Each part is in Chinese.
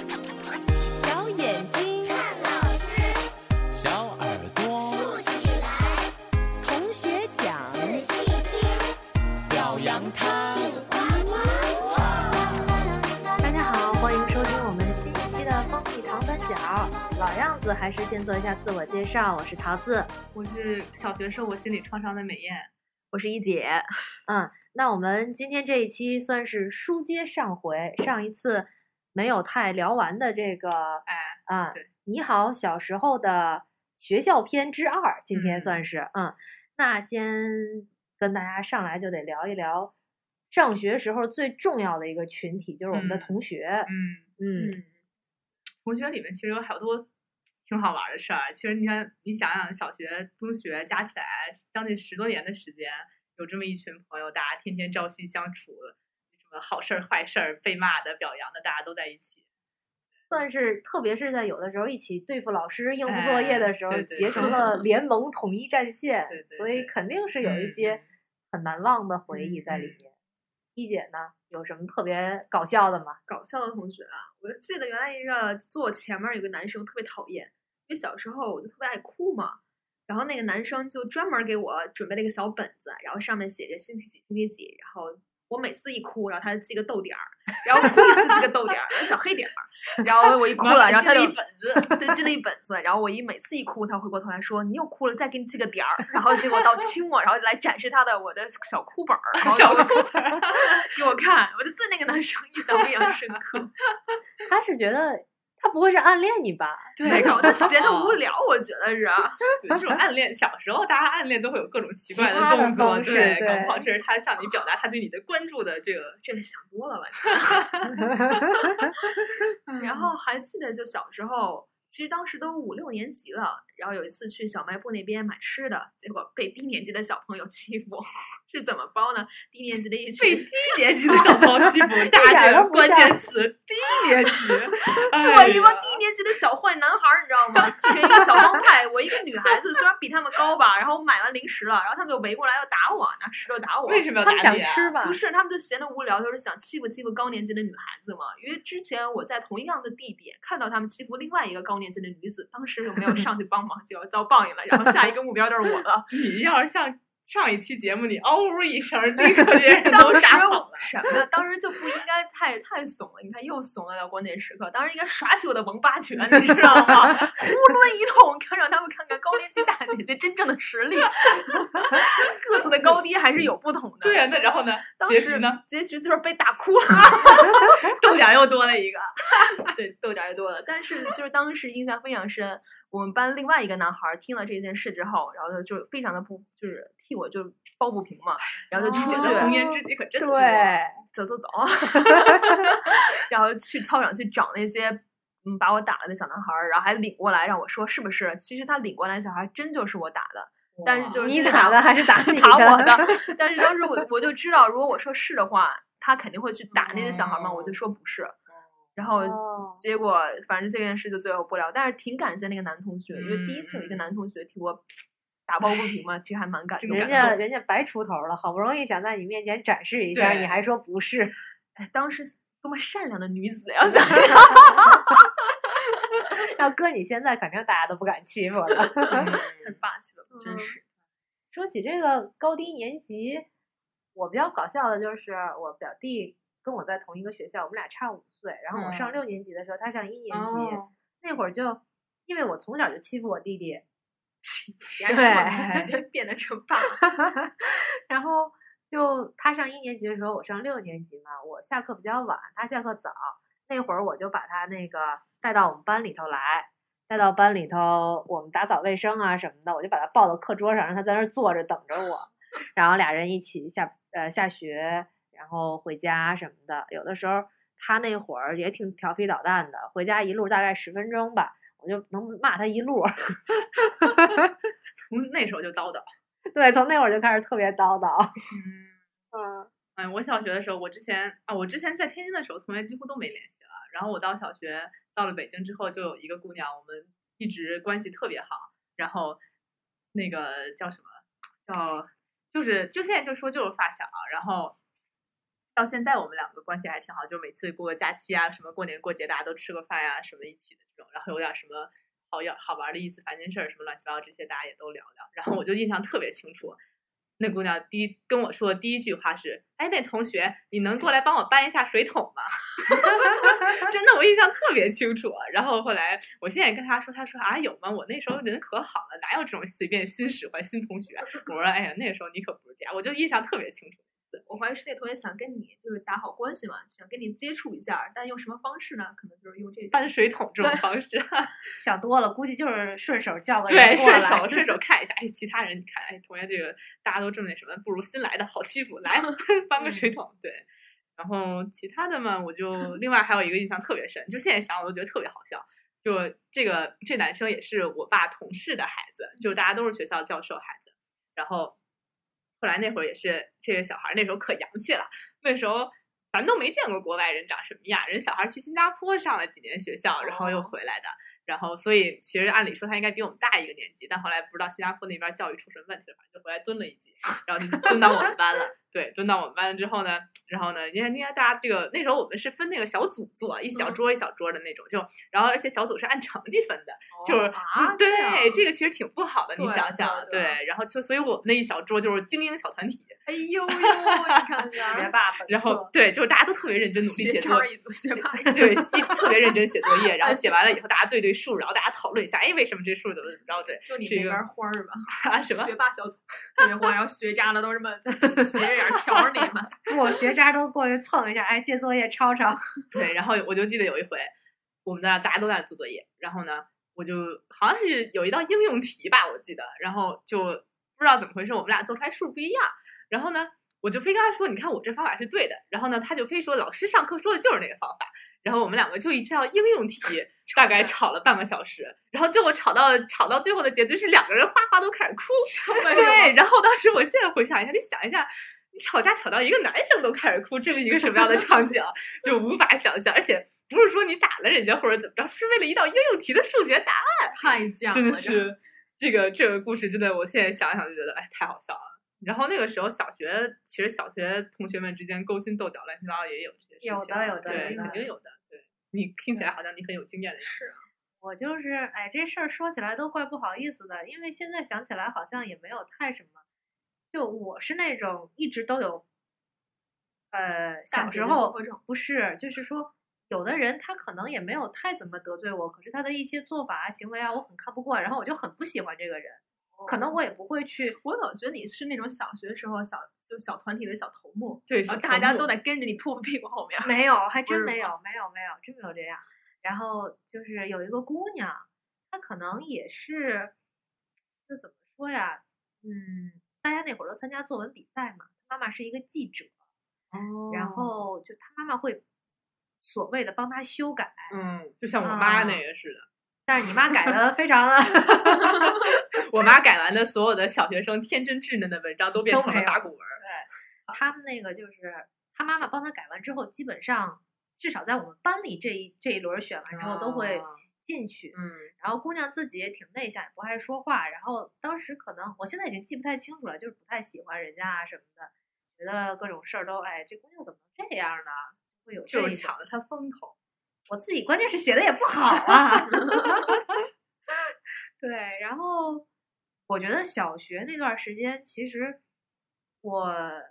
小眼睛看老师，小耳朵，竖起来，同学讲仔细听，表扬他。呱呱。大家好，欢迎收听我们新一期的蜂蜜糖三角。老样子，还是先做一下自我介绍。我是桃子，我是小学生活心理创伤的美艳，我是一姐。嗯，那我们今天这一期算是书接上回，上一次没有太聊完的这个哎，啊对，你好，小时候的学校篇之二，今天嗯算是嗯那先跟大家上来就得聊一聊上学时候最重要的一个群体，就是我们的嗯同学。嗯嗯嗯，同学里面其实有好多挺好玩的事儿。其实你看，你想想，小学、中学加起来将近十多年的时间，有这么一群朋友，大家天天朝夕相处，什么好事儿、坏事儿、被骂的、表扬的，大家都在一起。算是，特别是在有的时候一起对付老师、应付作业的时候，哎对对结成了联盟统一战线，对对所以肯定是有一嗯些嗯很难忘的回忆在里面。一姐呢，有什么特别搞笑的吗？搞笑的同学啊，我就记得原来一个坐我前面有个男生特别讨厌，因为小时候我就特别爱哭嘛，然后那个男生就专门给我准备了一个小本子，然后上面写着星期几星期几，然后我每次一哭，然后他就记个逗点儿，然后哭一次记个逗点儿，然后小黑点儿，然后我一哭了，然后他就记了一本子，对，记了一本子，然后我一每次一哭，他回过头来说你又哭了，再给你记个点儿，然后结果到亲我，然后来展示他的我的小哭本儿，小哭本儿。给我看，我就对那个男生印象非常深刻。他是觉得他不会是暗恋你吧？对，搞得 闲得无聊，我觉得是啊。对这种暗恋，小时候大家暗恋都会有各种奇怪的动作，对，对搞不好这是他向你表达他对你的关注的这个这个想多了吧？然后还记得就小时候，其实当时都五六年级了，然后有一次去小卖部那边买吃的，结果被低年级的小朋友欺负，是怎么包呢？低年级的一群被低年级的小朋友欺负，大点儿家这个关键词低年级，对，一帮低年级的小坏男孩儿，你知道吗？组成一个小帮派。我一个女孩子，虽然比他们高吧，然后我买完零食了，然后他们就围过来要打我，拿石头打我。为什么要他们想打你啊吃吧不？是，他们就闲得无聊，就是想欺负欺负高年级的女孩子嘛。因为之前我在同一样的地点看到他们欺负另外一个高年级的女子，当时有没有上去帮就要遭报应了。然后下一个目标就是我了。你要是像上一期节目，你嗷呜一声，立刻这人都当时吓跑了。什么呢？当时就不应该太太怂了。你看又怂了，到关键时刻，当时应该耍起我的王八拳，你知道吗？呼 抡一通，看让他们看看高年级大姐姐真正的实力。个子的高低还是有不同的。对呀、那然后呢？结局呢？？结局就是被打哭了。豆点儿又多了一个。对，豆点儿也多了。但是就是当时印象非常深，我们班另外一个男孩儿听了这件事之后，然后就就非常的不，就是替我就抱不平嘛，然后就出去、红颜知己可真多。对，走走走，然后去操场去找那些嗯把我打了的小男孩儿，然后还领过来让我说是不是？其实他领过来的小孩儿真就是我打的，但是就是你打的还是打 你打我的？但是当时我我就知道，如果我说是的话，他肯定会去打那些小孩儿嘛，我就说不是。然后哦结果反正这件事就最后不了，但是挺感谢那个男同学，因为第一次有一个嗯男同学替我打抱不平嘛，其实还蛮感动人家人家白出头了，好不容易想在你面前展示一下，你还说不是？哎，当时多么善良的女子呀！要搁你现在，肯定大家都不敢欺负了。嗯 很霸气的，真嗯是。说起这个高低年级，我比较搞笑的就是我表弟跟我在同一个学校，我们俩差五岁。然后我上嗯六年级的时候，他上一年级，哦那会儿就因为我从小就欺负我弟弟，别说同学变得成爸，然后就他上一年级的时候，我上六年级嘛，我下课比较晚，他下课早，那会儿我就把他那个带到我们班里头来。带到班里头，我们打扫卫生啊什么的，我就把他抱到课桌上，让他在那儿坐着等着我，然后俩人一起下呃下学，然后回家什么的。有的时候他那会儿也挺调皮捣蛋的，回家一路大概十分钟吧，我就能骂他一路。从那时候就叨叨。对，从那会儿就开始特别叨叨。嗯。嗯，哎，我小学的时候，我之前啊，我之前在天津的时候，同学几乎都没联系了。然后我到小学，到了北京之后，就有一个姑娘，我们一直关系特别好。然后那个叫什么？叫就是就现在就说就是发小。然后到现在我们两个关系还挺好，就每次过个假期啊，什么过年过节大家都吃个饭呀、什么一起的这种，然后有点什么好要好玩的意思、烦心事儿什么乱七八糟这些大家也都聊聊。然后我就印象特别清楚，那姑娘第一跟我说的第一句话是：“哎，那同学，你能过来帮我搬一下水桶吗？” 真的，我印象特别清楚。然后后来我现在跟她说，她说啊有吗？我那时候人可好了，哪有这种随便新使唤新同学？我说哎呀，那时候你可不是这样，我就印象特别清楚。我怀疑是那同学想跟你就是打好关系嘛，想跟你接触一下，但用什么方式呢？可能就是用这搬水桶这种方式 想多了，估计就是顺手叫个人对，顺过来手顺手 看一下，哎，其他人你看，哎，同学这个大家都这么那什么，不如新来的好欺负，来搬个水桶，对。然后其他的嘛，我就另外还有一个印象特别深，就现在想我都觉得特别好笑。就这个这男生也是我爸同事的孩子，就大家都是学校教授孩子。然后后来那会儿也是这个小孩儿那时候可洋气了，那时候咱都没见过国外人长什么样，人小孩儿去新加坡上了几年学校，然后又回来的。然后，所以其实按理说他应该比我们大一个年级，但后来不知道新加坡那边教育出什么问题了，反正就回来蹲了一级，然后就蹲到我们班了。对，蹲到我们班了之后呢，然后呢，因为因为大家这个那时候我们是分那个小组做，一小桌一小桌的那种，就然后而且小组是按成绩分的，就是、啊嗯对这这个其实挺不好的，你想想，对然后就所以我们那一小桌就是精英小团体，哎呦呦，你看学看，霸粉然后对，就是大家都特别认真努力写作渣儿一组，学霸一组，对，一特别认真写作业，然后写完了以后大家对对数，然后大家讨论一下，哎，为什么这数怎么怎么着？对，就你这边花儿吧，啊什么？学霸小组特别花，然后学渣的都这么斜瞧着你们。我学渣都过去蹭一下，哎，借作业抄抄。对，然后我就记得有一回，我们那儿大家都在做作业，然后呢，我就好像是有一道应用题吧，我记得，然后就不知道怎么回事，我们俩做出来数不一样，然后呢，我就非跟他说，你看我这方法是对的，然后呢，他就非说老师上课说的就是那个方法，然后我们两个就一这道应用题 大概吵了半个小时，然后最后吵到吵到最后的结局是两个人哗哗都开始哭，对，然后当时我现在回想一下，你想一下。你吵架吵到一个男生都开始哭，这是一个什么样的场景？就无法想象，而且不是说你打了人家或者怎么着，是为了一道应用题的数学答案，太犟了，真的这是这个这个故事真的，我现在想想就觉得哎太好笑了。然后那个时候小学，其实小学同学们之间勾心斗角、乱七八糟也有这些事情，有的有的肯定有的。对你听起来好像你很有经验的样子，我就是，哎，这事儿说起来都怪不好意思的，因为现在想起来好像也没有太什么。就我是那种一直都有，呃，小时候不是，就是说，有的人他可能也没有太怎么得罪我，可是他的一些做法啊、行为啊，我很看不惯，然后我就很不喜欢这个人。可能我也不会去，我老觉得你是那种小学时候小就小团体的小头目，对，大家都得跟着你屁股屁股后面。没有，还真没有，没有，没有，真没有这样。然后就是有一个姑娘，她可能也是，就怎么说呀？嗯，大家那会儿都参加作文比赛嘛，妈妈是一个记者，哦。然后就他妈妈会所谓的帮他修改，嗯，就像我妈啊那个似的，但是你妈改的非常的 我妈改完的所有的小学生天真稚嫩的文章都变成了打鼓文儿，他们那个就是他妈妈帮他改完之后，基本上至少在我们班里这一这一轮儿选完之后都会啊进去。嗯，然后姑娘自己也挺内向，也不爱说话。然后当时可能我现在已经记不太清楚了，就是不太喜欢人家啊什么的，觉得各种事儿都哎，这姑娘怎么能这样呢？会有这就抢了她风头。我自己关键是写的也不好啊。对，然后我觉得小学那段时间，其实我呃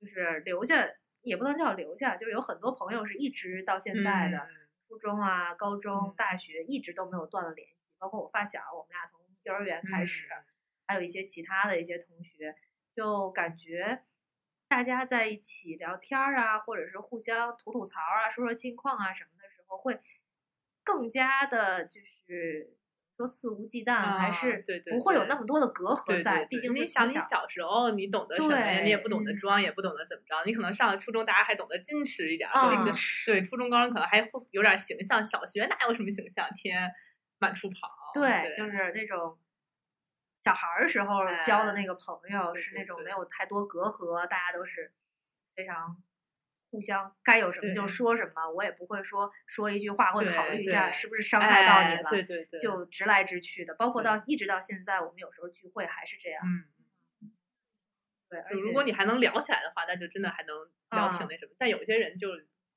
就是留下，也不能叫留下，就是有很多朋友是一直到现在的。嗯初中啊、高中嗯、大学一直都没有断了联系，包括我发小，我们俩从幼儿园开始，嗯。还有一些其他的一些同学，就感觉大家在一起聊天儿啊，或者是互相吐吐槽啊、说说近况啊什么的时候，会更加的就是说肆无忌惮，还啊是对对不会有那么多的隔阂在，对对对毕竟你想你小小时候你懂得什么呀？你也不懂得嗯装，也不懂得怎么着。你可能上了初中，大家还懂得矜持一点儿，嗯就对初中、高中可能还会有点形象。小学哪有什么形象？天满处跑。对，就是那种小孩儿时候交的哎那个朋友，是那种没有太多隔阂，大家都是非常互相该有什么就说什么，我也不会说说一句话会考虑一下是不是伤害到你哎了，对对对，就直来直去的。包括到一直到现在，我们有时候聚会还是这样。嗯。对，而就且如果你还能聊起来的话，那就真的还能聊挺啊那什么。但有些人就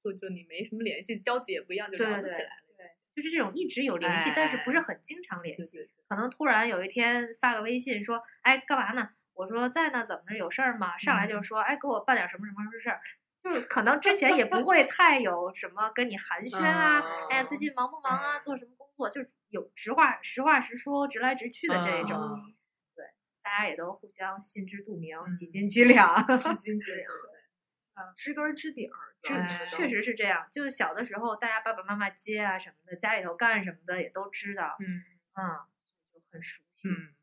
就就你没什么联系，交集也不一样，就对对聊不起来了。对，就是这种一直有联系，但是不是哎很经常联系。对对对可能突然有一天发个微信说：“哎，干嘛呢？”我说：“在呢，怎么着？有事儿吗？”上来嗯就说：“哎，给我办点什么什么什么事儿。”就是可能之前也不会太有什么跟你寒暄啊，哎呀，最近忙不忙啊？嗯做什么工作？就是有直话实话实说、直来直去的这一种。嗯对，大家也都互相心知肚明，嗯 几斤几两。几斤几两，知根知底儿，这哎确实是这样，就是小的时候，大家爸爸妈妈接啊什么的，家里头干什么的也都知道，嗯嗯，就很熟悉。嗯，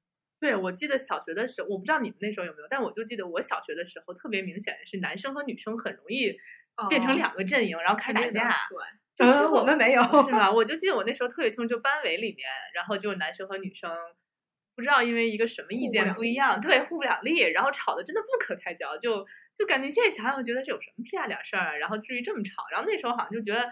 对，我记得小学的时候，我不知道你们那时候有没有，但我就记得我小学的时候特别明显的是男生和女生很容易变成哦两个阵营，然后开始打架。对，就我们没有，是吗？我就记得我那时候特别清楚，就班委里面，然后就男生和女生不知道因为一个什么意见不一样，对，互不两立，然后吵得真的不可开交，就就感觉现在想想，觉得这有什么屁大点事儿啊，然后至于这么吵，然后那时候好像就觉得。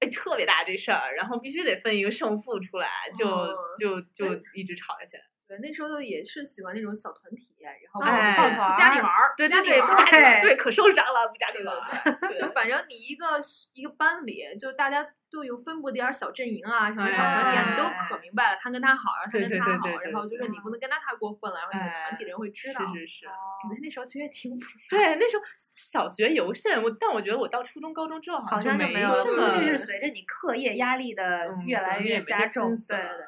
哎，特别大这事儿，然后必须得分一个胜负出来，就、哦就就一直吵下去。对，那时候也是喜欢那种小团体，然后哎不不加你玩儿，对对对，加你玩儿不加你玩儿对对，可受伤了，不加你对玩儿。就反正你一个一个班里，就大家都有分布点儿小阵营啊，什么小团体啊，你都哎可明白了。他跟他好，然后他跟他好，然后就是你不能跟他太过分了，然后你们团体人会知道。是是是。你们那时候其实也挺复杂。对，那时候小学尤甚，我但我觉得我到初中、高中之后好像就没有了，这么，估计是随着你课业压力的嗯越来越加重，对对对，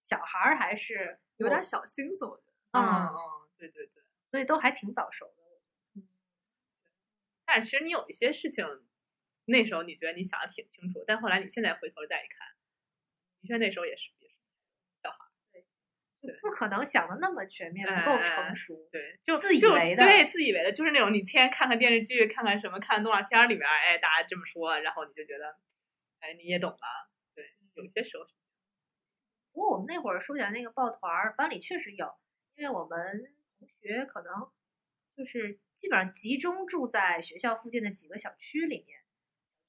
小孩儿还是有点小心思，我觉得。嗯嗯，嗯，对对对。所以都还挺早熟的。嗯但其实你有一些事情，那时候你觉得你想的挺清楚，但后来你现在回头再一看，的确那时候也是也是小孩对。不可能想的那么全面，不够成熟。对，就自以为的对自以为的，就是那种你天天看看电视剧，看看什么，看动画片儿里面，哎，大家这么说，然后你就觉得，哎，你也懂了。对，有些时候是不过我们那会儿说起来那个抱团儿，班里确实有，因为我们同学可能就是基本上集中住在学校附近的几个小区里面，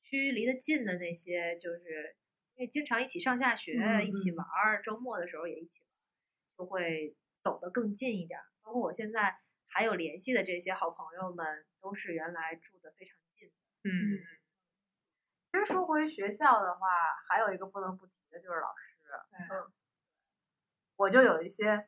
区离得近的那些，就是因为经常一起上下学，嗯一起嗯玩儿，周末的时候也一起玩儿，就会走得更近一点儿。包括我现在还有联系的这些好朋友们，都是原来住的非常近的。嗯其实说回学校的话，还有一个不能不提的就是老师。嗯，我就有一些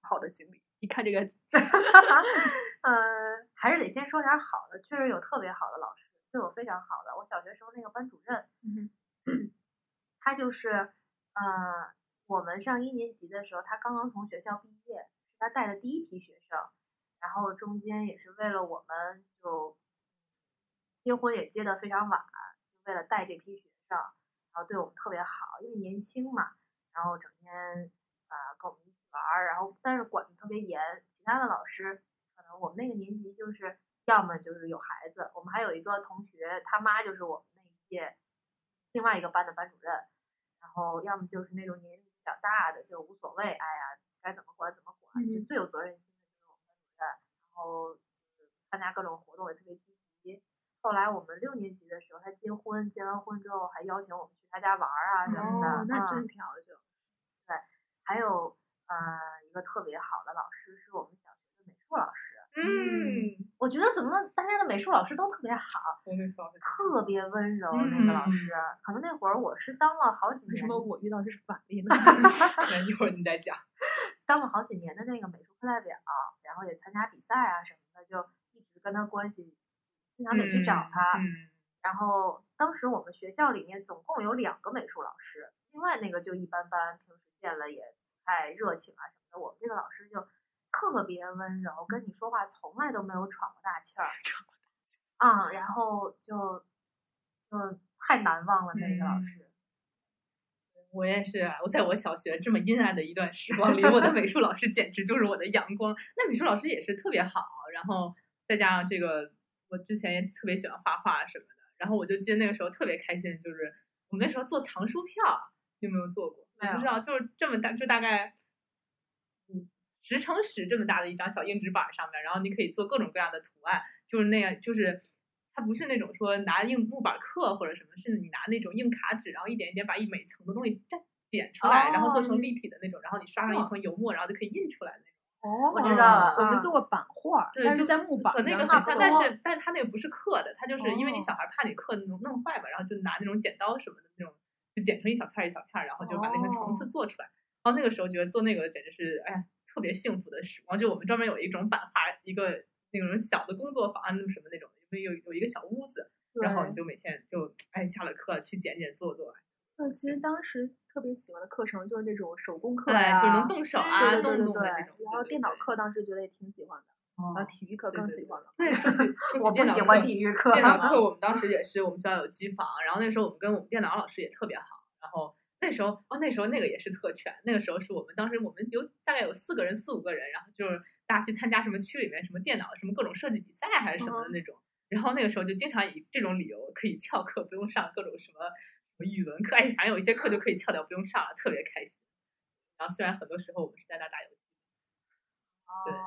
好的经历，你看这个，嗯，还是得先说点儿好的，确实有特别好的老师，对我非常好的。我小学时候那个班主任，嗯 他就是，呃，我们上一年级的时候，他刚刚从学校毕业，是他带的第一批学生，然后中间也是为了我们就结婚也结得非常晚，就为了带这批学生，然后对我们特别好，因为年轻嘛，然后整天呃跟我们一起玩儿，然后但是管的特别严，其他的老师可能我们那个年级就是要么就是有孩子，我们还有一个同学他妈就是我们那一届另外一个班的班主任，然后要么就是那种年龄比较大的就无所谓，哎呀该怎么管怎么管，就嗯最有责任心的就是我们班主任，然后参加各种活动也特别积极。后来我们六年级的时候，他结婚，结完婚之后还邀请我们去他家玩儿啊什么的，哦，那嗯真挺好的，就还有呃一个特别好的老师是我们小学的美术老师，嗯，我觉得怎么大家的美术老师都特别好，特别温柔那个老师。可能那会儿我是当了好几年，为什么我遇到这是反例呢？那一会儿你再讲。当了好几年的那个美术课代表，然后也参加比赛啊什么的，就一直跟他关系，经常得去找他。嗯然后当时我们学校里面总共有两个美术老师，另外那个就一般般，平时见了也不太热情啊什么的。我们这个老师就特别温柔，跟你说话从来都没有喘过大气儿。喘过大气啊、然后就就太难忘了那个老嗯师。我也是，我在我小学这么阴暗的一段时光里，我的美术老师简直就是我的阳光。那美术老师也是特别好，然后再加上这个，我之前也特别喜欢画画什么的，然后我就记得那个时候特别开心，就是我们那时候做藏书票，你有没有做过？没有我不知道，就是这么大，就大概嗯十乘十这么大的一张小硬纸板上面，然后你可以做各种各样的图案，就是那样，就是它不是那种说拿硬木板刻或者什么，是你拿那种硬卡纸，然后一点一点把一每层的东西粘剪出来，然后做成哦立体的那种，然后你刷上一层油墨，然后就可以印出来那种。哦我知道了啊我们做过版画，对，就是在木板和那个很像，但是但是他那个不是刻的，他。就是因为你哦小孩怕你刻弄弄坏吧，然后就拿那种剪刀什么的那种，就剪成一小片儿一小片儿，然后就把那个层次哦做出来。然后那个时候觉得做那个简直是哎呀特别幸福的时光，就我们专门有一种版画一个那种小的工作坊什么那种，有有有一个小屋子，然后你就每天就哎下了课去剪剪做做，那其实当时特别喜欢的课程就是那种手工课对，呀，就能动手啊，动动的这种。然后电脑课当时觉得也挺喜欢的，哦然后体育课更喜欢了。对，说起 说起我电脑不喜欢课体育课。电脑课 我们当时也是，我们学校有机房，然后那时候我们跟我们电脑老师也特别好，然后那时候哦那时候那个也是特权，那个时候是我们当时我们有大概有四个人四五个人，然后就是大家去参加什么区里面什么电脑什么各种设计比赛还是什么的那种，然后那个时候就经常以这种理由可以翘课不用上各种什么语文课，哎反正有一些课就可以翘掉不用上了，特别开心。然后虽然很多时候我们是在那打游戏，对哦，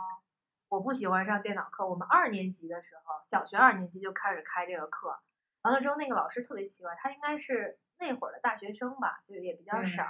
我不喜欢上电脑课。我们二年级的时候，小学二年级就开始开这个课，完了之后那个老师特别奇怪，他应该是那会儿的大学生吧，就也比较嗯少，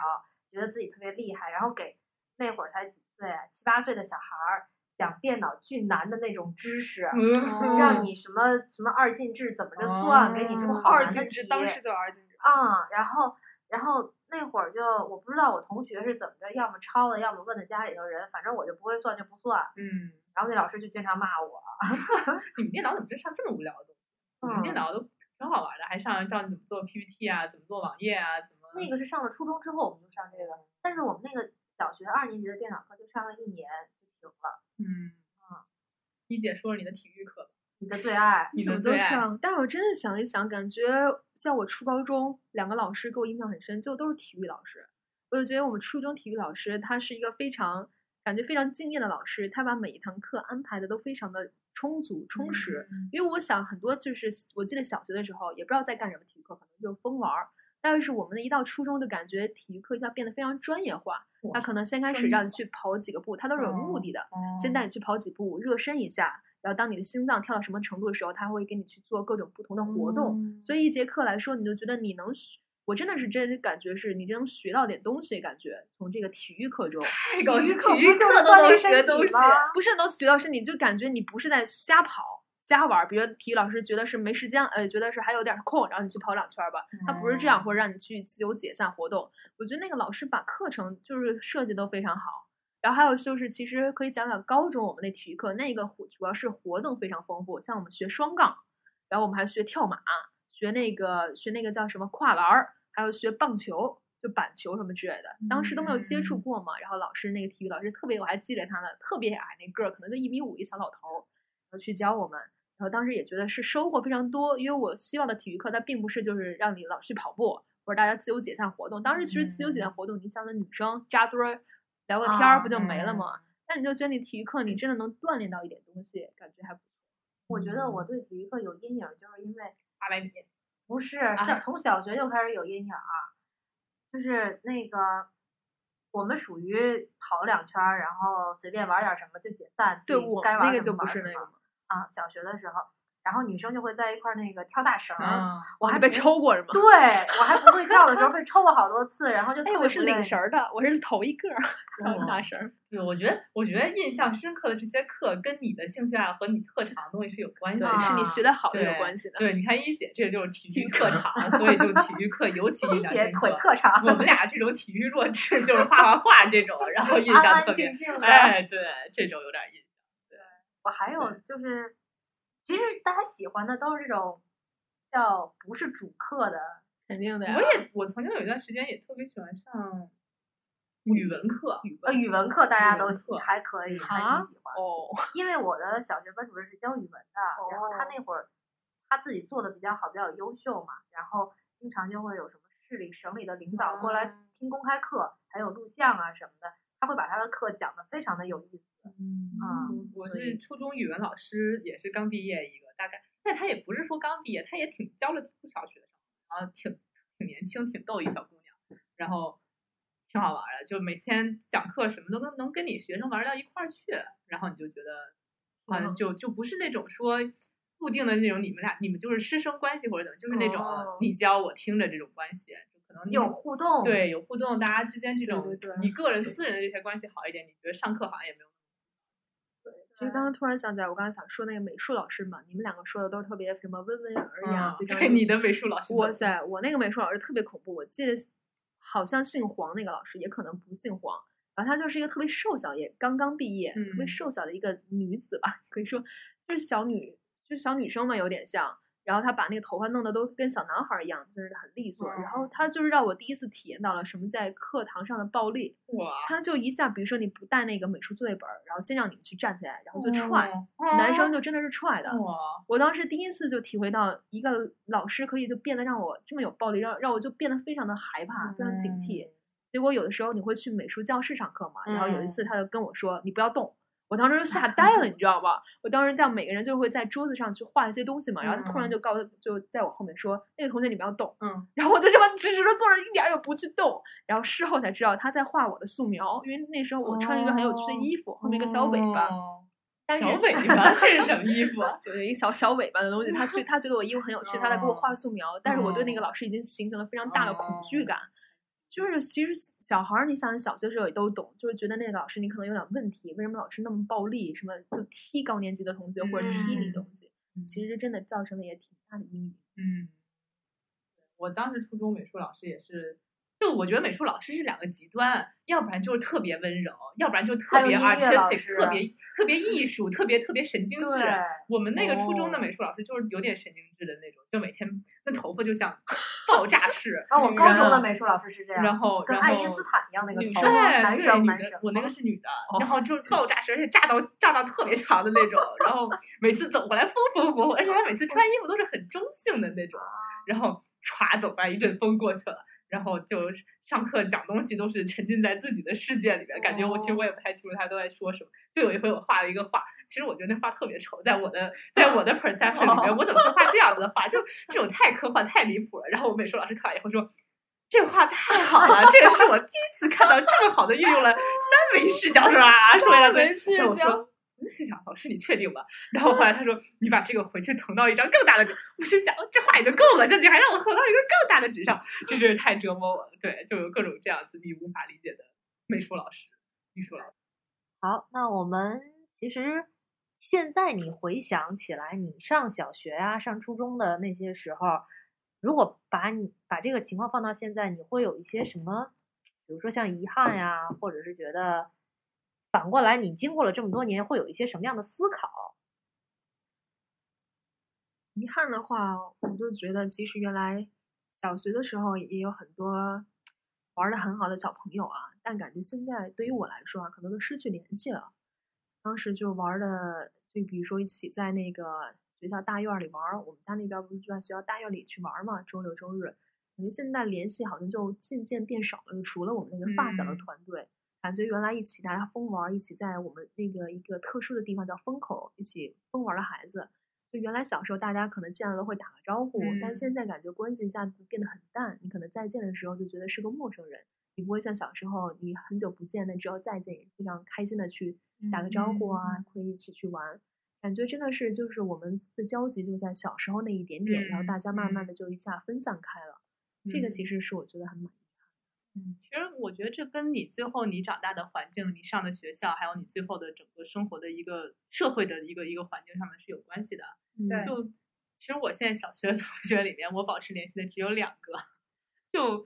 觉得自己特别厉害，然后给那会儿才几岁啊，七八岁的小孩儿讲电脑巨难的那种知识。嗯让你什么什么二进制怎么着算，给你出好二难的进制，当时就二进制。啊、然后然后那会儿就我不知道我同学是怎么着，要么抄的，要么问的家里头人，反正我就不会算就不算。嗯，然后那老师就经常骂我 你们电脑怎么就上这么无聊的东西？我们电嗯脑都挺好玩的，还上教你怎么做 PPT 啊，怎么做网页啊，怎么那个是上了初中之后我们就上这个，但是我们那个小学二年级的电脑课就上了一年就停了。嗯啊，一姐说说你的体育课吧。你的最爱，你怎么的最爱都上？但我真的想一想，感觉像我初高中两个老师给我印象很深，就都是体育老师。我就觉得我们初中体育老师他是一个非常感觉非常敬业的老师，他把每一堂课安排的都非常的充足充实。嗯因为我想很多就是我记得小学的时候也不知道在干什么体育课，可能就疯玩儿。但是我们的一到初中就感觉体育课一下变得非常专业化，他可能先开始让你去跑几个步，他都是有目的的。先带你去跑几步，热身一下，然后当你的心脏跳到什么程度的时候，他会给你去做各种不同的活动。嗯所以一节课来说，你就觉得你能学，我真的是真感觉是你真能学到点东西，感觉从这个体育课中，体育课都能学东西。不是能学到是你就感觉你不是在瞎跑。瞎玩儿，比如体育老师觉得是没时间，呃，觉得是还有点儿空，然后你去跑两圈儿吧。他不是这样，哦或者让你去自由解散活动。我觉得那个老师把课程就是设计都非常好。然后还有就是，其实可以讲讲高中我们那体育课，那个活主要是活动非常丰富，像我们学双杠，然后我们还学跳马，学那个学那个叫什么跨栏儿，还有学棒球，就板球什么之类的，当时都没有接触嗯过嘛。然后老师那个体育老师特别，我还记得他呢，特别矮那个儿，可能就一米五一小老头儿，然后去教我们。然后当时也觉得是收获非常多，因为我希望的体育课它并不是就是让你老去跑步或者大家自由解散活动。当时其实自由解散活动，你想的女生扎堆儿聊个天儿啊不就没了吗？那你就觉得你体育课你真的能锻炼到一点东西，感觉还不错。我觉得我对体育课有阴影，就是因为八百米，不是是从小学就开始有阴影儿，就是那个我们属于跑两圈儿，然后随便玩点什么就解散，对我该玩那个就不是那个嘛，啊，小学的时候，然后女生就会在一块儿那个跳大绳儿，嗯，我还被抽过是吗？对我还不会跳的时候被抽过好多次，然后就哎，我是领绳儿的，我是头一个儿，然后哦大绳儿。对，我觉得，我觉得印象深刻的这些课跟你的兴趣爱好和你特长的东西是有关系对，的。是你学的好是有关系的。对，你看一姐这个就是体体育育特长，所以就体育课尤其印一姐象深刻。腿特长，我们俩这种体育弱智，就是画画画这种，然后印象特别静，静的。哎，对，这种有点印象。对我还有就是，其实大家喜欢的都是这种叫不是主课的，肯定的呀。我也，我曾经有一段时间也特别喜欢上语文课，语呃，语文课大家都喜还可以，还啊挺喜欢。哦，因为我的小学班主任是教语文的，然后他那会儿他自己做的比较好，比较优秀嘛，然后经常就会有什么市里、省里的领导过来嗯听公开课，还有录像啊什么的，他会把他的课讲的非常的有意思。嗯，我是初中语文老师，也是刚毕业一个，大概，但他也不是说刚毕业，他也挺教了不少学生，然后挺挺年轻，挺逗一小姑娘，然后挺好玩的，就每天讲课什么都能能跟你学生玩到一块儿去，然后你就觉得，好像嗯就就不是那种说固定的那种你们俩你们就是师生关系或者怎么，就是那种哦你教我听着这种关系，就可能有互动，对，有互动，大家之间这种对对对你个人私人的这些关系好一点，你觉得上课好像也没有其实刚刚突然想起来，我刚才想说那个美术老师嘛，你们两个说的都是特别什么温文尔雅，嗯对你的美术老师哇塞，我那个美术老师特别恐怖，我记得好像姓黄那个老师，也可能不姓黄。然后她就是一个特别瘦小，也刚刚毕业，特别嗯瘦小的一个女子吧，可以说就是小女，就是小女生嘛，有点像。然后他把那个头发弄得都跟小男孩儿一样，就是很利索。然后他就是让我第一次体验到了什么在课堂上的暴力。哇，他就一下，比如说你不带那个美术作业本儿，然后先让你们去站起来，然后就踹，哦男生就真的是踹的。哇，我当时第一次就体会到，一个老师可以就变得让我这么有暴力，让让我就变得非常的害怕，非常警惕。嗯结果有的时候你会去美术教室上课嘛，然后有一嗯次他就跟我说：“你不要动。”我当时就吓呆了，你知道吧？我当时在每个人就会在桌子上去画一些东西嘛，然后他突然嗯就告就在我后面说：“那个同学你不要动。”嗯，然后我就这么直直的坐着，一点儿也不去动。然后事后才知道他在画我的素描，因为那时候我穿一个很有趣的衣服，后面一个小尾巴。哦但是小尾巴，这是什么衣服啊？就有一小小尾巴的东西，他去他觉得我衣服很有趣，他在给我画哦素描，但是我对那个哦老师已经形成了非常大的恐惧哦感。就是其实小孩儿，你想小学时候也都懂，就是觉得那个老师你可能有点问题，为什么老师那么暴力，什么就踢高年级的同学或者踢你嗯东西，其实真的造成了也挺大的阴影。嗯，我当时初中美术老师也是，就我觉得美术老师是两个极端，要不然就是特别温柔，要不然就特别 artistic，师特别特别艺术，特别特别神经质。我们那个初中的哦美术老师就是有点神经质的那种，就每天那头发就像 爆炸式，啊，我高中的美术老师是这样，然后跟爱因斯坦一样那个女生头发对男生男生，我那个是女的，哦然后就是爆炸式，而且炸到炸到特别长的那种，然后每次走过来风风火火，而且她每次穿衣服都是很中性的那种，然后歘走过来一阵风过去了。然后就上课讲东西都是沉浸在自己的世界里面，感觉我其实我也不太清楚他都在说什么。就有一回我画了一个画，其实我觉得那画特别丑，在我的在我的 perception 里面，我怎么会画这样子的画？就 这种太科幻太离谱了。然后我美术老师看完以后说。这画太好了，这个是我第一次看到这么好的运用了三维视角，是吧？说完了，三维视角然后心想老师你确定吗？然后后来他说，你把这个回去腾到一张更大的纸。我心想，这话已经够恶心，你还让我腾到一个更大的纸上，这真是太折磨我了。对，就有各种这样子你无法理解的美术老师、艺术老师。好，那我们其实现在你回想起来，你上小学啊、上初中的那些时候，如果把你把这个情况放到现在，你会有一些什么，比如说像遗憾呀，或者是觉得反过来，你经过了这么多年，会有一些什么样的思考？遗憾的话，我就觉得其实原来小学的时候也有很多玩的很好的小朋友啊，但感觉现在对于我来说啊，可能都失去联系了。当时就玩的，就比如说一起在那个学校大院儿里玩儿，我们家那边儿不是就在学校大院儿里去玩儿嘛，周六周日。感觉现在联系好像就渐渐变少了，就除了我们那个发小的嗯团队，感觉原来一起大家疯玩儿，一起在我们那个一个特殊的地方叫风口，一起疯玩儿的孩子。就原来小时候大家可能见了都会打个招呼，但嗯现在感觉关系一下子变得很淡。你可能再见的时候就觉得是个陌生人，你不会像小时候你很久不见，那之后再见也非常开心的去打个招呼啊，会一起去玩。感觉真的是就是我们的交集就在小时候那一点点，然后大家慢慢的就一下分散开了。这个其实是我觉得很满意。嗯，其实我觉得这跟你最后你长大的环境、你上的学校，还有你最后的整个生活的一个社会的一个一个环境上面是有关系的。对就其实我现在小学同学里面，我保持联系的只有两个，就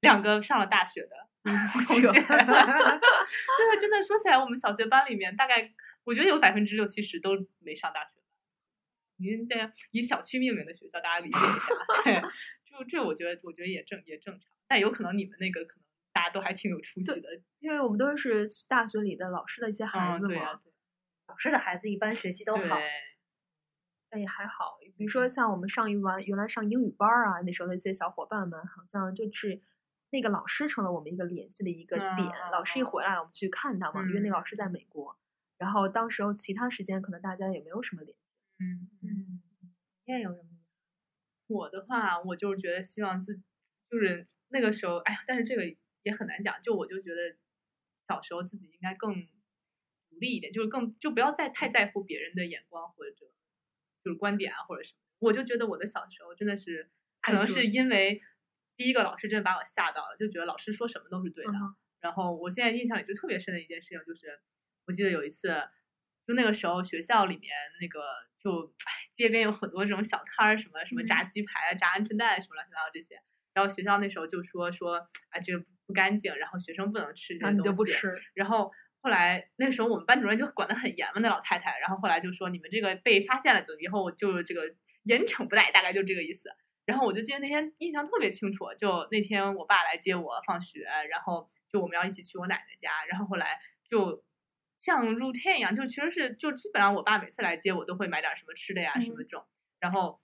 两个上了大学的 同学。对，真的说起来，我们小学班里面大概我觉得有百分之六七十都没上大学。您这以小区命名的学校，大家理解一下。对，就这我觉得我觉得也正也正常，但有可能你们那个可能大家都还挺有出息的。因为我们都是大学里的老师的一些孩嗯，子嘛，对啊，老师的孩子一般学习都，好，但也还好。比如说像我们上一完原来上英语班儿啊，那时候的一些小伙伴们，好像就是那个老师成了我们一个联系的一个点。嗯老师一回来，我们去看他嘛，因为那个老嗯师在美国。然后当时候其他时间可能大家也没有什么联系。嗯嗯。嗯，你也有什么？我的话，我就是觉得希望自就是那个时候，哎呀，但是这个也很难讲。就我就觉得小时候自己应该更独立一点，就是更就不要再太在乎别人的眼光或者就是观点啊或者什么。我就觉得我的小时候真的是，可能是因为第一个老师真的把我吓到了，就觉得老师说什么都是对的。嗯然后我现在印象里就特别深的一件事情就是，我记得有一次，就那个时候学校里面那个就哎街边有很多这种小摊儿，什么什么炸鸡排啊、炸鹌鹑蛋什么乱七八糟这些。然后学校那时候就说说啊这个不干净，然后学生不能吃这然后你些东西。就不吃，然后后来那时候我们班主任就管得很严嘛，那老太太。然后后来就说你们这个被发现了，就以后就这个严惩不贷，大概就这个意思。然后我就记得那天印象特别清楚，就那天我爸来接我放学，然后就我们要一起去我奶奶家，然后后来就像 routine 一样，就其实是就基本上我爸每次来接我都会买点什么吃的呀什么这种，然后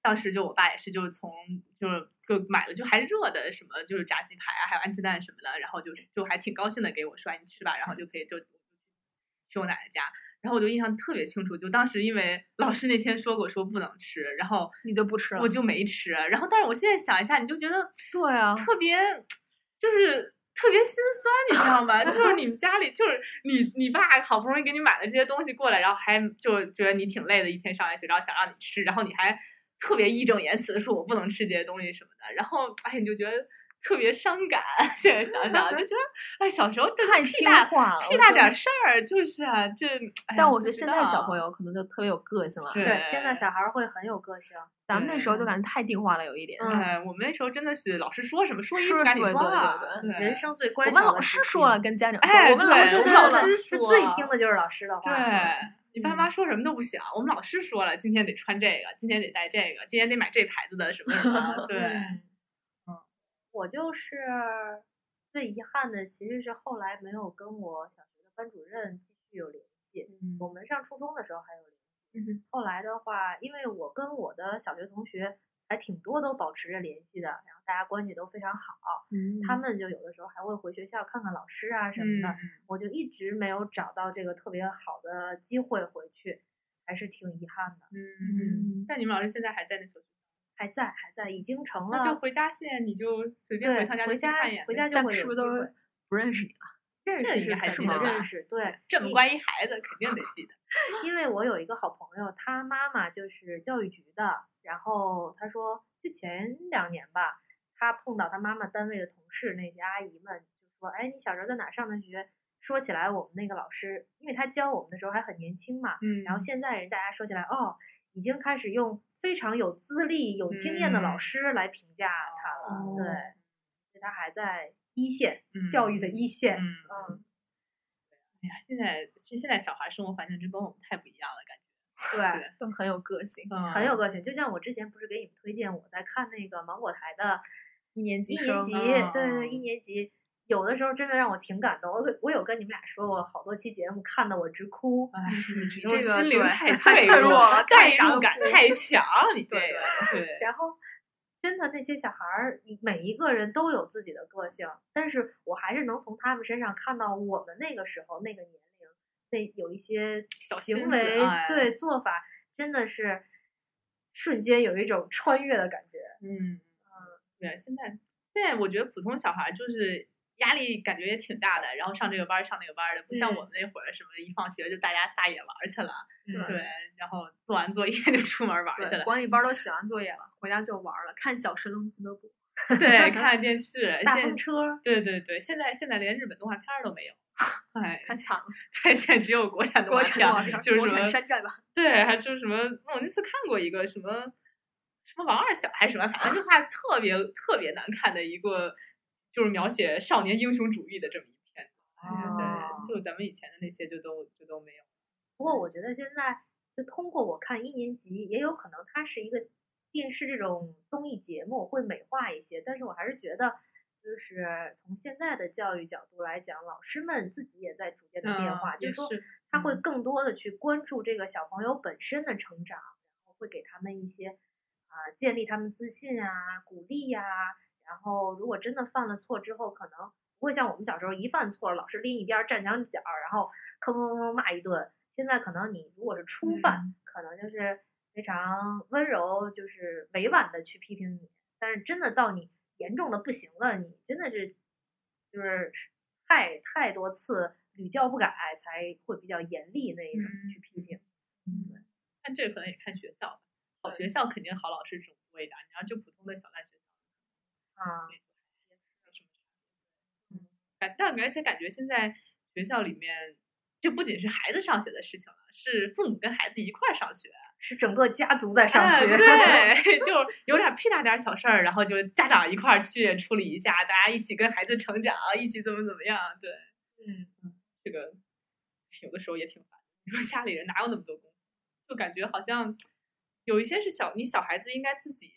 当时就我爸也是就是从就是就买了就还热的什么就是炸鸡排啊，还有鹌鹑蛋什么的，然后就就还挺高兴的给我说哎你吃吧，然后就可以就去我奶奶家。然后我就印象特别清楚，就当时因为老师那天说过说不能吃，然后你就不吃了我就没吃。然后但是我现在想一下，你就觉得对啊，特别就是特别心酸，你知道吗？就是你们家里就是你你爸好不容易给你买了这些东西过来，然后还就觉得你挺累的，一天上完学，然后想让你吃，然后你还特别义正言辞的说我不能吃这些东西什么的，然后哎你就觉得。特别伤感，现在想想就觉得，哎，小时候真的太听屁大话了屁大点事儿，就是啊，这。哎但我觉得现在小朋友可能就特别有个性了。对对，现在小孩儿会很有个性。咱们那时候就感觉太听话了，有一点。嗯哎，我们那时候真的是老师说什么说一说不赶紧对对说啊对对人生最关我们老师说了，跟家长说，哎我们老师说了，师是说最听的就是老师的话。对，你爸嗯。妈说什么都不行，我们老师说了，今天得穿这个，今天得带这个，今天得买这牌子的什么什么，对，嗯。我就是最遗憾的，其实是后来没有跟我小学的班主任继续有联系。嗯。我们上初中的时候还有联系，嗯后来的话，因为我跟我的小学同学还挺多都保持着联系的，然后大家关系都非常好，嗯他们就有的时候还会回学校看看老师啊什么的。嗯我就一直没有找到这个特别好的机会回去，还是挺遗憾的。嗯，但你们老师现在还在那所学校，还在，还在，已经成了。那就回家现在你就随便回趟家回家去看一眼呗，回家就会有机是不是都会不认识你了？认识还肯定记得认识，对，这么乖一孩子，肯定得记得。因为我有一个好朋友，他妈妈就是教育局的，然后他说，就前两年吧，他碰到他妈妈单位的同事那些阿姨们，就说，哎，你小时候在哪上的学？说起来，我们那个老师，因为他教我们的时候还很年轻嘛，嗯然后现在人大家说起来，哦，已经开始用非常有资历、有经验的老嗯师来评价他了，对，哦所以他还在一线、嗯教育的一线，嗯嗯，哎呀，现在是现在小孩生活环境真跟我们太不一样了，感觉。对。都很有个性。嗯很有个性。就像我之前不是给你们推荐我在看那个芒果台的一年级生一年级，嗯对对，一年级。有的时候真的让我挺感动，我我有跟你们俩说过好多期节目，看得我直哭。这个心灵太太脆弱弱了代入感太强，你这对个对，然后，真的那些小孩儿，每一个人都有自己的个性，但是我还是能从他们身上看到我们那个时候那个年龄，那有一些小行为，哎对做法，真的是瞬间有一种穿越的感觉。嗯对，现在现在我觉得普通小孩就是压力感觉也挺大的，然后上这个班儿上那个班儿的，不像嗯我们那会儿什么一放学就大家撒野玩儿去了，对对，然后做完作业就出门玩儿去，了，管理班都写完作业了，回家就玩了，看小神龙俱乐部。对，看电视，大现风车，对对对，现在现在连日本动画片儿都没有，哎，太 惨了，对，现在只有国产的国画片儿，产片，就是什么山寨版。对，还就是什么，我那次看过一个什么什么王二小还是什么，反正就画特别特别难看的一个，就是描写少年英雄主义的这么一片。哎哦对，就咱们以前的那些就都就都没有。不过我觉得现在就通过我看一年级，也有可能它是一个电视这种综艺节目会美化一些，但是我还是觉得，就是从现在的教育角度来讲，老师们自己也在逐渐的变嗯化，就是说他会嗯更多的去关注这个小朋友本身的成长，然后会给他们一些啊、建立他们自信啊、鼓励呀、然后如果真的犯了错之后，可能不会像我们小时候一犯错，老师拎一边儿站墙角，然后吭吭吭骂一顿。现在可能你如果是初犯，嗯可能就是非常温柔，就是委婉的去批评你。但是真的到你严重的不行了，你真的是就是太太多次屡教不改，才会比较严厉那一种嗯去批评。但这个可能也看学校吧，好学校肯定好老师这种多一点儿，你要就普通的小烂学校，啊，没什么差别。嗯，感但而且感觉现在学校里面就不仅是孩子上学的事情了，是父母跟孩子一块儿上学。是整个家族在上哎学，对，就有点屁大点儿小事儿，然后就家长一块儿去处理一下，大家一起跟孩子成长，一起怎么怎么样。对，嗯，这个有的时候也挺烦。你说家里人哪有那么多功夫？就感觉好像有一些是小你小孩子应该自己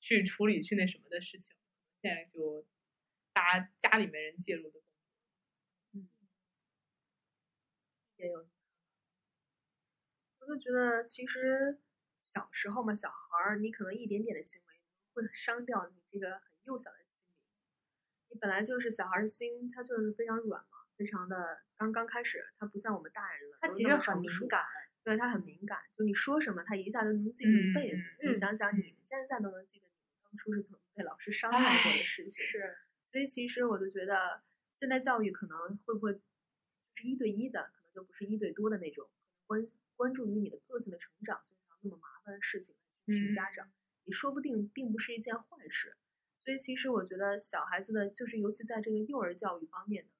去处理、去那什么的事情，现在就大家家里面人介入的。嗯也有我就觉得其实小时候嘛，小孩儿你可能一点点的行为会伤掉你这个很幼小的心灵。你本来就是小孩儿的心，他就是非常软嘛，非常的刚刚开始，他不像我们大人了，他其实很敏感，对他很敏感，就你说什么，他一下就能记住一辈子。嗯你想想，你们现在都能记得你们当初是怎么被老师伤害过的事情。是，所以其实我就觉得，现在教育可能会不会是一对一的，可能就不是一对多的那种，关关注于你的个性的成长，所以才有那么麻烦的事情请家长，也说不定并不是一件坏事。所以其实我觉得小孩子的，就是尤其在这个幼儿教育方面呢，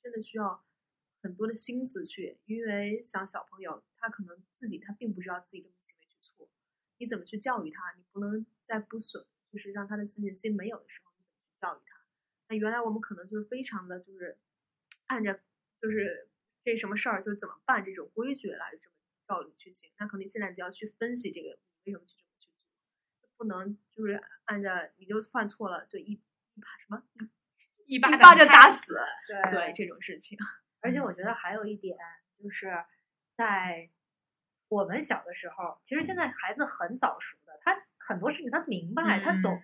真的需要很多的心思去，因为像小朋友，他可能自己他并不知道自己这么行为去错，你怎么去教育他？你不能在不损，就是让他的自信心没有的时候，你怎么去教育他？那原来我们可能就是非常的就是按着就是这什么事儿就怎么办这种规矩来这么照理去行，那可能现在就要去分析这个为什么去这么去做，不能就是按照你就犯错了就一一把什么 一巴一巴掌就打死，对对这种事情。而且我觉得还有一点就是在我们小的时候，其实现在孩子很早熟的，他很多事情他明白，他懂。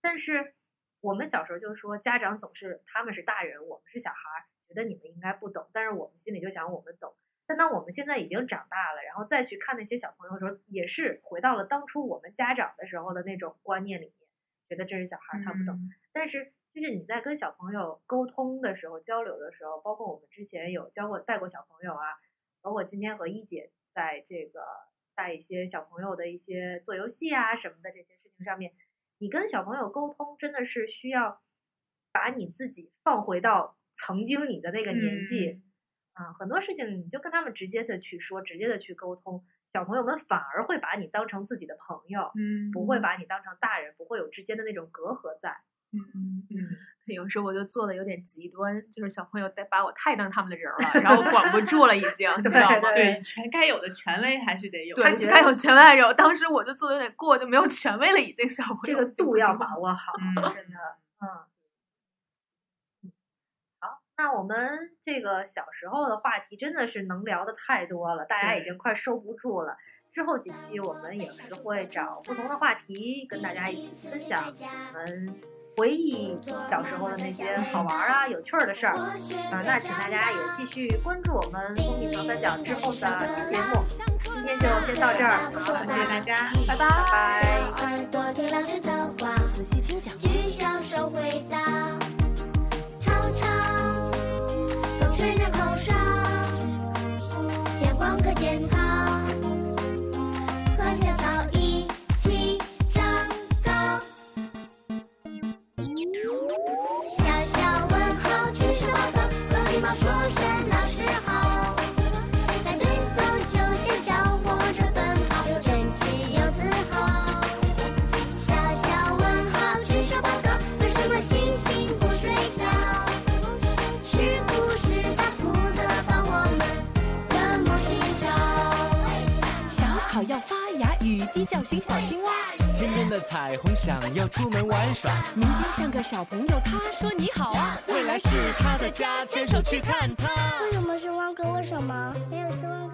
但是我们小时候就说，家长总是他们是大人，我们是小孩儿，觉得你们应该不懂，但是我们心里就想我们懂。但当我们现在已经长大了，然后再去看那些小朋友的时候，也是回到了当初我们家长的时候的那种观念里面，觉得这是小孩儿他不懂。嗯但是就是你在跟小朋友沟通的时候、交流的时候，包括我们之前有教过带过小朋友啊，包括今天和一姐在这个带一些小朋友的一些做游戏啊什么的这些事情上面，你跟小朋友沟通真的是需要把你自己放回到曾经你的那个年纪。啊，很多事情你就跟他们直接的去说，直接的去沟通，小朋友们反而会把你当成自己的朋友，嗯，不会把你当成大人，不会有之间的那种隔阂在。嗯嗯嗯，有时候我就做的有点极端，就是小朋友带把我太当他们的人儿了，然后管不住了，已经，你知道吗？对，权该有的权威还是得有。对，该有得权威有。当时我就做的有点过，就没有权威了，已经小朋友这个度要把握好，嗯真的，嗯。那我们这个小时候的话题真的是能聊的太多了，大家已经快收不住了。之后几期我们也是会找不同的话题跟大家一起分享我们回忆小时候的那些好玩啊、有趣儿的事儿。啊，那请大家也继续关注我们风靡长三角之后的新节目。今天就先到这儿，好，谢谢大家，拜拜，拜拜。小青蛙。天边的彩虹想要出门玩耍，明天像个小朋友，他说你好啊。未来是他的家，牵手去看他。为什么是汪哥？为什么没有是汪